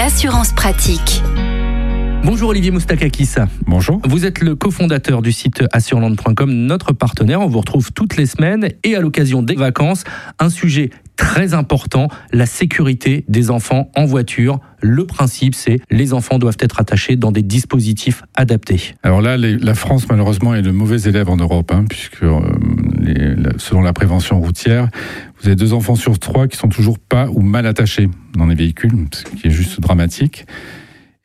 l'assurance pratique. Bonjour Olivier Moustakakis. Bonjour. Vous êtes le cofondateur du site assureland.com, notre partenaire. On vous retrouve toutes les semaines et à l'occasion des vacances, un sujet très important, la sécurité des enfants en voiture. Le principe, c'est les enfants doivent être attachés dans des dispositifs adaptés. Alors là, les- la France, malheureusement, est le mauvais élève en Europe, hein, puisque euh, les- selon la prévention routière, vous avez deux enfants sur trois qui sont toujours pas ou mal attachés dans les véhicules, ce qui est juste dramatique.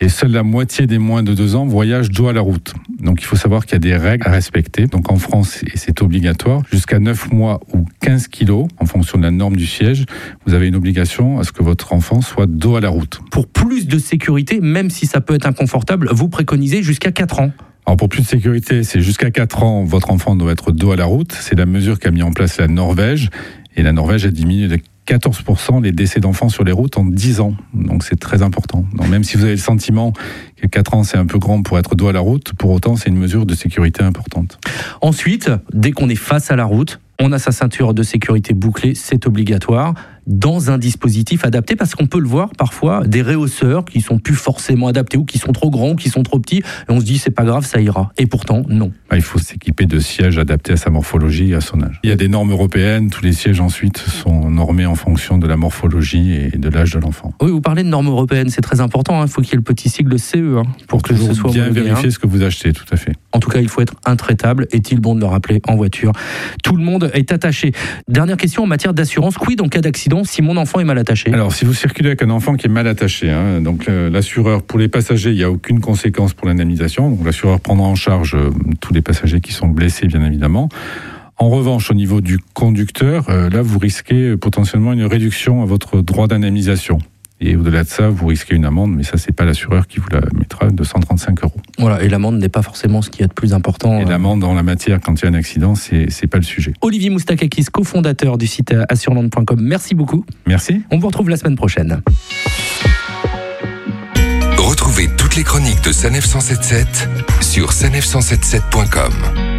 Et seule la moitié des moins de deux ans voyagent dos à la route. Donc il faut savoir qu'il y a des règles à respecter. Donc en France, et c'est obligatoire, jusqu'à 9 mois ou 15 kilos, en fonction de la norme du siège, vous avez une obligation à ce que votre enfant soit dos à la route. Pour plus de sécurité, même si ça peut être inconfortable, vous préconisez jusqu'à 4 ans. Alors pour plus de sécurité, c'est jusqu'à 4 ans, votre enfant doit être dos à la route. C'est la mesure qu'a mis en place la Norvège. Et la Norvège a diminué de 14% les décès d'enfants sur les routes en 10 ans. Donc c'est très important. Même si vous avez le sentiment que 4 ans c'est un peu grand pour être dos à la route, pour autant c'est une mesure de sécurité importante. Ensuite, dès qu'on est face à la route, on a sa ceinture de sécurité bouclée, c'est obligatoire, dans un dispositif adapté, parce qu'on peut le voir parfois, des réhausseurs qui sont plus forcément adaptés, ou qui sont trop grands, ou qui sont trop petits, et on se dit c'est pas grave, ça ira. Et pourtant, non. Bah, Il faut s'équiper de sièges adaptés à sa morphologie et à son âge. Il y a des normes européennes, tous les sièges ensuite sont normés en fonction de la morphologie et de l'âge de l'enfant. Oui, vous parlez de normes européennes, c'est très important, il faut qu'il y ait le petit sigle CE, hein, pour que ce Toujours soit bien homologué, hein. vérifier ce que vous achetez, tout à fait. En tout cas, il faut être intraitable. Est-il bon de le rappeler en voiture? Tout le monde est attaché. Dernière question en matière d'assurance. Quid en cas d'accident si mon enfant est mal attaché Alors, si vous circulez avec un enfant qui est mal attaché, hein, donc euh, l'assureur, pour les passagers, il n'y a aucune conséquence pour l'indemnisation. L'assureur prendra en charge euh, tous les passagers qui sont blessés, bien évidemment. En revanche, au niveau du conducteur, euh, là, vous risquez potentiellement une réduction à votre droit d'indemnisation. Et au-delà de ça, vous risquez une amende, mais ça, c'est pas l'assureur qui vous la mettra de 135 euros. Voilà, et l'amende n'est pas forcément ce qui est de plus important. Et l'amende dans la matière, quand il y a un accident, c'est c'est pas le sujet. Olivier Moustakakis, cofondateur du site assureland.com, merci beaucoup. Merci. On vous retrouve la semaine prochaine. Retrouvez toutes les chroniques de Sanef 177 sur sanef177.com.